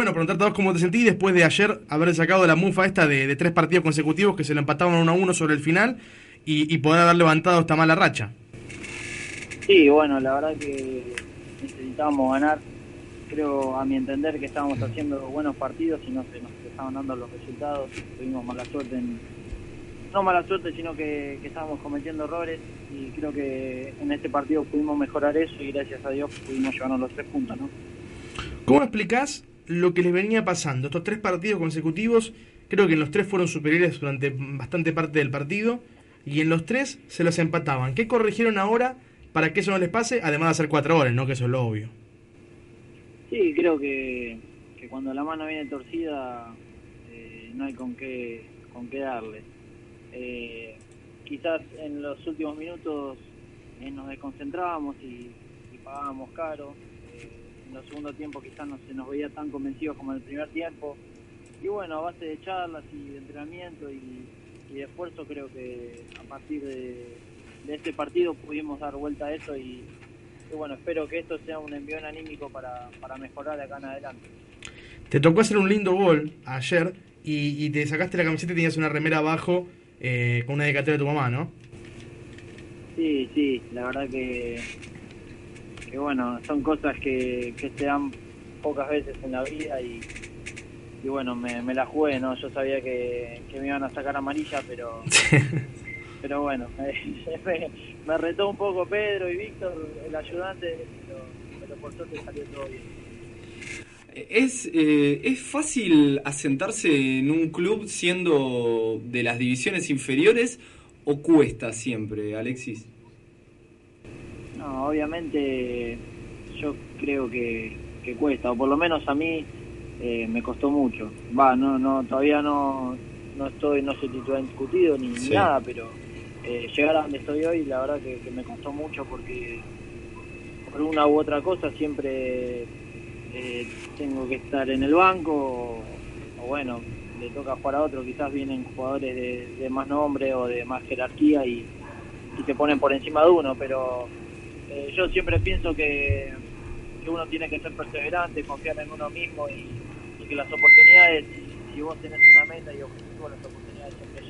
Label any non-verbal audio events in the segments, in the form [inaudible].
Bueno, preguntarte a vos cómo te sentís después de ayer haber sacado la mufa esta de, tres partidos consecutivos que se lo empataban uno a uno sobre el final y, poder haber levantado esta mala racha. Sí, bueno, la verdad que necesitábamos ganar. Creo, a mi entender, que estábamos haciendo buenos partidos y no se nos estaban dando los resultados. Tuvimos mala suerte en, no mala suerte, sino que, que, estábamos cometiendo errores y creo que en este partido pudimos mejorar eso y gracias a Dios pudimos llevarnos los tres puntos, ¿no? ¿Cómo explicás lo que les venía pasando. Estos tres partidos consecutivos, creo que en los tres fueron superiores durante bastante parte del partido y en los tres se los empataban. ¿Qué corrigieron ahora para que eso no les pase? Además de hacer cuatro goles, ¿no? Que eso es lo obvio. Sí, creo que, cuando la mano viene torcida eh, no hay con qué, con qué darle. Eh, quizás en los últimos minutos eh, nos desconcentrábamos y, y pagábamos caro en el segundo tiempo quizás no se nos veía tan convencidos como en el primer tiempo. Y bueno, a base de charlas y de entrenamiento y, de esfuerzo creo que a partir de, este partido pudimos dar vuelta a eso y, bueno, espero que esto sea un envío anímico para, para mejorar de acá en adelante. Te tocó hacer un lindo gol ayer y, te sacaste la camiseta y tenías una remera abajo eh, con una dedicatoria de tu mamá, ¿no? Sí, sí, la verdad que que bueno, son cosas que, que se dan pocas veces en la vida y, y bueno, me, me la jugué, ¿no? Yo sabía que, me iban a sacar amarilla, pero [laughs] pero bueno, [laughs] me, retó un poco Pedro y Víctor, el ayudante, pero, por suerte salió todo bien. ¿Es, eh, ¿Es fácil asentarse en un club siendo de las divisiones inferiores o cuesta siempre, Alexis? No, obviamente yo creo que, cuesta, o por lo menos a mí eh, me costó mucho. Va, no, no, todavía no, no estoy, no soy titular discutido ni, nada, pero eh, llegar a donde estoy hoy, la verdad que, me costó mucho porque por una u otra cosa siempre eh, tengo que estar en el banco o, bueno, le toca jugar a otro, quizás vienen jugadores de, más nombre o de más jerarquía y, y se ponen por encima de uno, pero eh, yo siempre pienso que, uno tiene que ser perseverante, confiar en uno mismo y, que las oportunidades, si, vos tenés una meta y objetivo, las oportunidades siempre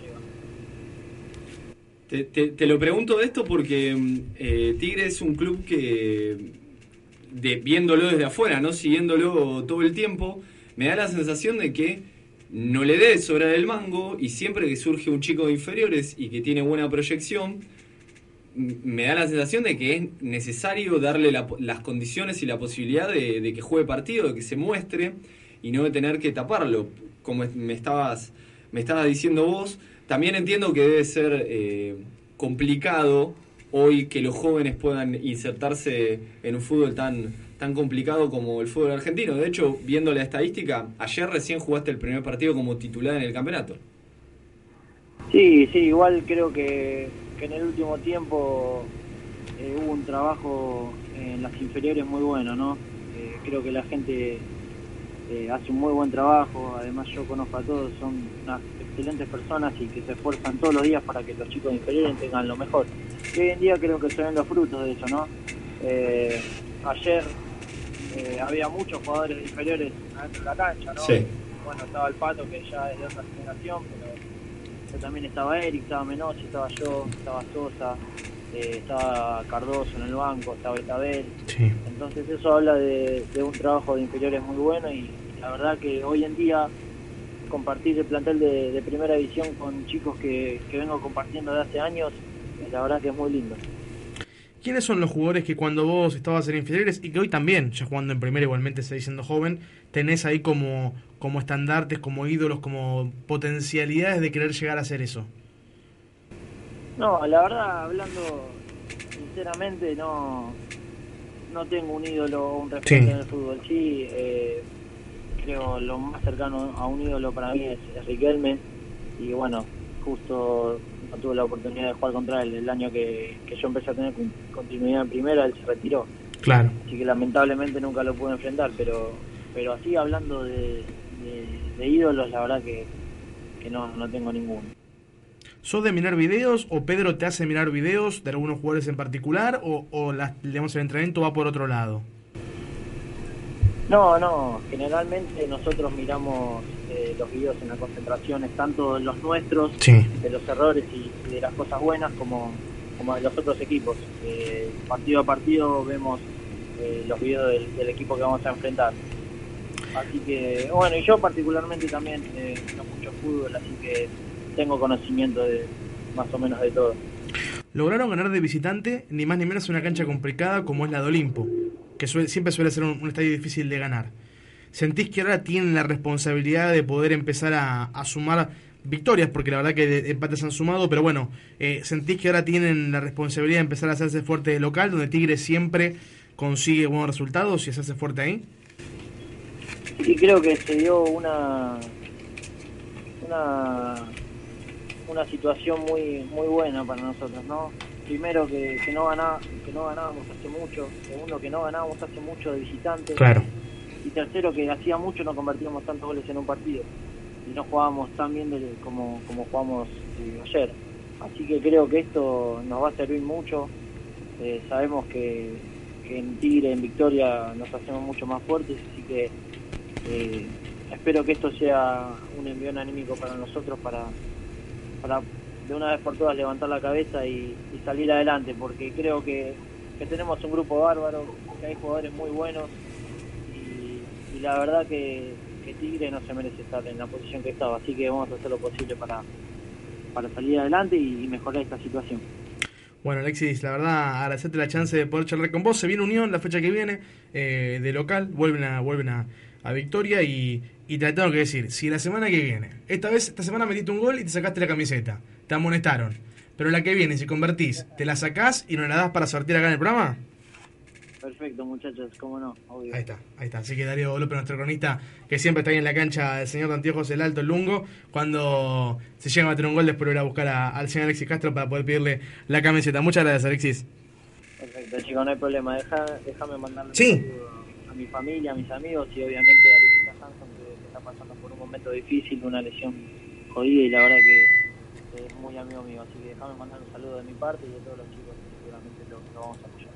llegan. Te, lo pregunto de esto porque eh, Tigre es un club que, de, viéndolo desde afuera, no siguiéndolo todo el tiempo, me da la sensación de que no le dé sobra el mango y siempre que surge un chico de inferiores y que tiene buena proyección, me da la sensación de que es necesario darle las condiciones y la posibilidad de, que juegue partido, de que se muestre y no de tener que taparlo, como me estabas, me estabas diciendo vos. También entiendo que debe ser eh, complicado hoy que los jóvenes puedan insertarse en un fútbol tan, tan complicado como el fútbol argentino. De hecho, viendo la estadística, ayer recién jugaste el primer partido como titular en el campeonato. Sí, sí, igual creo que que en el último tiempo eh, hubo un trabajo en las inferiores muy bueno, ¿no? Eh, creo que la gente eh, hace un muy buen trabajo, además yo conozco a todos, son unas excelentes personas y que se esfuerzan todos los días para que los chicos inferiores tengan lo mejor. Y hoy en día creo que se ven los frutos de eso, ¿no? ayer había muchos jugadores inferiores adentro de la cancha, ¿no? Bueno, estaba el Pato que ya es de otra generación, pero también estaba Eric, estaba Menotti, estaba yo, estaba Sosa, eh, estaba Cardoso en el banco, estaba Isabel. Entonces eso habla de, un trabajo de inferiores muy bueno y la verdad que hoy en día compartir el plantel de, primera división con chicos que, vengo compartiendo de hace años, la verdad que es muy lindo. ¿Quiénes son los jugadores que cuando vos estabas en inferiores y que hoy también, ya jugando en primera igualmente seguís siendo joven, tenés ahí como, como estandartes, como ídolos, como potencialidades de querer llegar a hacer eso? No, la verdad, hablando sinceramente, no, no tengo un ídolo o un referente en el fútbol. Sí, eh, creo lo más cercano a un ídolo para mí es, Riquelme. Y bueno, justo no tuve la oportunidad de jugar contra él el año que, yo empecé a tener continuidad en primera, él se retiró. Claro. Así que lamentablemente nunca lo pude enfrentar, pero pero así hablando de, ídolos, la verdad que, no, no tengo ninguno. ¿Sos de mirar videos o Pedro te hace mirar videos de algunos jugadores en particular o, o las, digamos, el entrenamiento va por otro lado? No, no, generalmente nosotros miramos eh, los videos en las concentraciones, tanto los nuestros, de los errores y, de las cosas buenas, como, como de los otros equipos. Eh, partido a partido vemos eh, los videos del, equipo que vamos a enfrentar. Así que, bueno, y yo particularmente también eh, no mucho fútbol, así que tengo conocimiento de más o menos de todo. Lograron ganar de visitante, ni más ni menos una cancha complicada como es la de Olimpo que siempre suele ser un, estadio difícil de ganar. ¿Sentís que ahora tienen la responsabilidad de poder empezar a, sumar victorias? Porque la verdad que empates han sumado, pero bueno, eh, ¿sentís que ahora tienen la responsabilidad de empezar a hacerse fuerte de local, donde Tigre siempre consigue buenos resultados y se hace fuerte ahí? Sí, creo que se dio una una, una situación muy muy buena para nosotros, ¿no? Primero que, no que no ganábamos hace mucho, segundo que no ganábamos hace mucho de visitantes, claro. y tercero que hacía mucho no convertíamos tantos goles en un partido y no jugábamos tan bien como, como jugamos eh, ayer. Así que creo que esto nos va a servir mucho. Eh, sabemos que, en Tigre, en Victoria, nos hacemos mucho más fuertes, así que eh, espero que esto sea un envío anímico para nosotros para, para de una vez por todas levantar la cabeza y, salir adelante, porque creo que, tenemos un grupo bárbaro, que hay jugadores muy buenos y, la verdad que, Tigre no se merece estar en la posición que estaba, así que vamos a hacer lo posible para, para salir adelante y, mejorar esta situación. Bueno, Alexis, la verdad, agradecerte la chance de poder charlar con vos. Se viene Unión la fecha que viene eh, de local, vuelven a, vuelven a, Victoria y, y te tengo que decir, si la semana que viene, esta vez, esta semana metiste un gol y te sacaste la camiseta, te amonestaron, pero la que viene, si convertís, ¿te la sacás y no la das para sortear acá en el programa? Perfecto, muchachos, cómo no, obvio. Ahí está, ahí está. Así que Darío López, nuestro cronista, que siempre está ahí en la cancha, el señor de Anteojos, el Alto, el Lungo, cuando se llega a meter un gol, después ir a buscar al señor Alexis Castro para poder pedirle la camiseta. Muchas gracias, Alexis. Perfecto, chicos, no hay problema. Deja, déjame mandarle sí. a mi familia, a mis amigos y obviamente a Alexis Hanson, que, está pasando por un momento difícil, una lesión jodida y la verdad es muy amigo mío. Así que déjame mandar un saludo de mi parte y de todos los chicos que seguramente lo, lo vamos a apoyar.